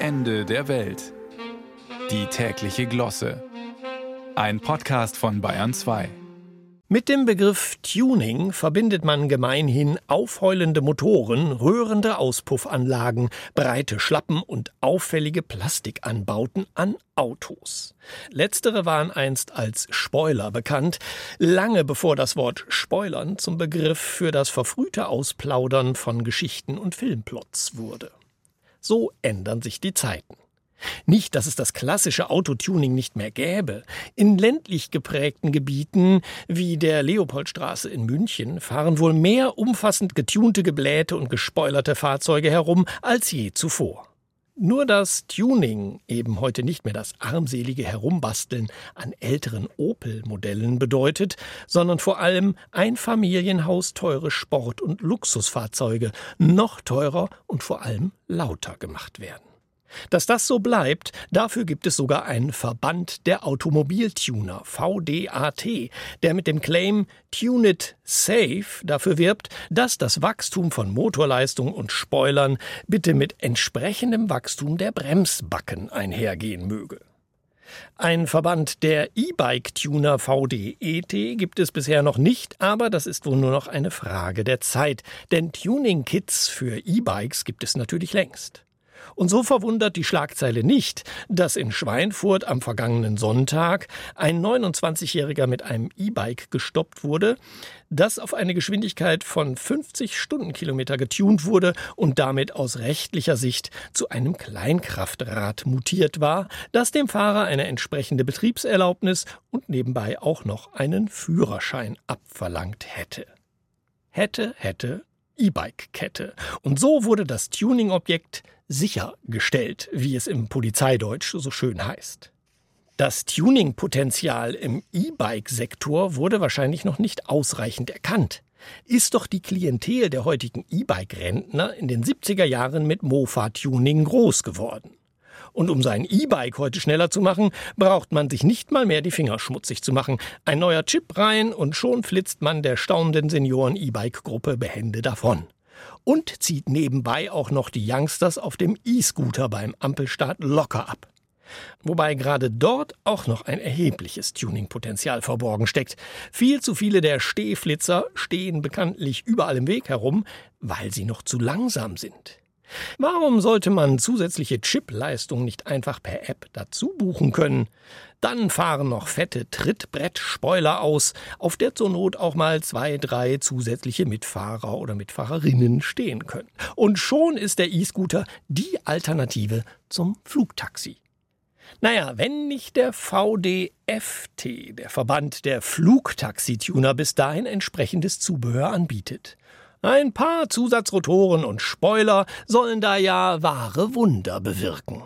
Ende der Welt. Die tägliche Glosse. Ein Podcast von Bayern 2. Mit dem Begriff Tuning verbindet man gemeinhin aufheulende Motoren, rührende Auspuffanlagen, breite Schlappen und auffällige Plastikanbauten an Autos. Letztere waren einst als Spoiler bekannt, lange bevor das Wort Spoilern zum Begriff für das verfrühte Ausplaudern von Geschichten und Filmplots wurde. So ändern sich die Zeiten. Nicht, dass es das klassische Autotuning nicht mehr gäbe. In ländlich geprägten Gebieten wie der Leopoldstraße in München fahren wohl mehr umfassend getunte, geblähte und gespoilerte Fahrzeuge herum als je zuvor. Nur dass Tuning eben heute nicht mehr das armselige Herumbasteln an älteren Opel-Modellen bedeutet, sondern vor allem ein Familienhaus teure Sport- und Luxusfahrzeuge noch teurer und vor allem lauter gemacht werden. Dass das so bleibt, dafür gibt es sogar einen Verband der Automobiltuner, VDAT, der mit dem Claim Tune It Safe dafür wirbt, dass das Wachstum von Motorleistung und Spoilern bitte mit entsprechendem Wachstum der Bremsbacken einhergehen möge. Ein Verband der E-Bike-Tuner VDET gibt es bisher noch nicht, aber das ist wohl nur noch eine Frage der Zeit, denn Tuning-Kits für E-Bikes gibt es natürlich längst. Und so verwundert die Schlagzeile nicht, dass in Schweinfurt am vergangenen Sonntag ein 29-Jähriger mit einem E-Bike gestoppt wurde, das auf eine Geschwindigkeit von 50 Stundenkilometer getunt wurde und damit aus rechtlicher Sicht zu einem Kleinkraftrad mutiert war, das dem Fahrer eine entsprechende Betriebserlaubnis und nebenbei auch noch einen Führerschein abverlangt hätte. Hätte, hätte, E-Bike-Kette. Und so wurde das Tuning-Objekt sichergestellt, wie es im Polizeideutsch so schön heißt. Das Tuning-Potenzial im E-Bike-Sektor wurde wahrscheinlich noch nicht ausreichend erkannt. Ist doch die Klientel der heutigen E-Bike-Rentner in den 70er Jahren mit Mofa-Tuning groß geworden. Und um sein E-Bike heute schneller zu machen, braucht man sich nicht mal mehr die Finger schmutzig zu machen. Ein neuer Chip rein und schon flitzt man der staunenden Senioren-E-Bike-Gruppe behende davon und zieht nebenbei auch noch die Youngsters auf dem E-Scooter beim Ampelstart locker ab. Wobei gerade dort auch noch ein erhebliches Tuningpotenzial verborgen steckt. Viel zu viele der Stehflitzer stehen bekanntlich überall im Weg herum, weil sie noch zu langsam sind. Warum sollte man zusätzliche Chipleistung nicht einfach per App dazu buchen können? Dann fahren noch fette Trittbrett-Spoiler aus, auf der zur Not auch mal zwei, drei zusätzliche Mitfahrer oder Mitfahrerinnen stehen können. Und schon ist der E-Scooter die Alternative zum Flugtaxi. Naja, wenn nicht der VDFT, der Verband der Flugtaxituner, bis dahin entsprechendes Zubehör anbietet. Ein paar Zusatzrotoren und Spoiler sollen da ja wahre Wunder bewirken.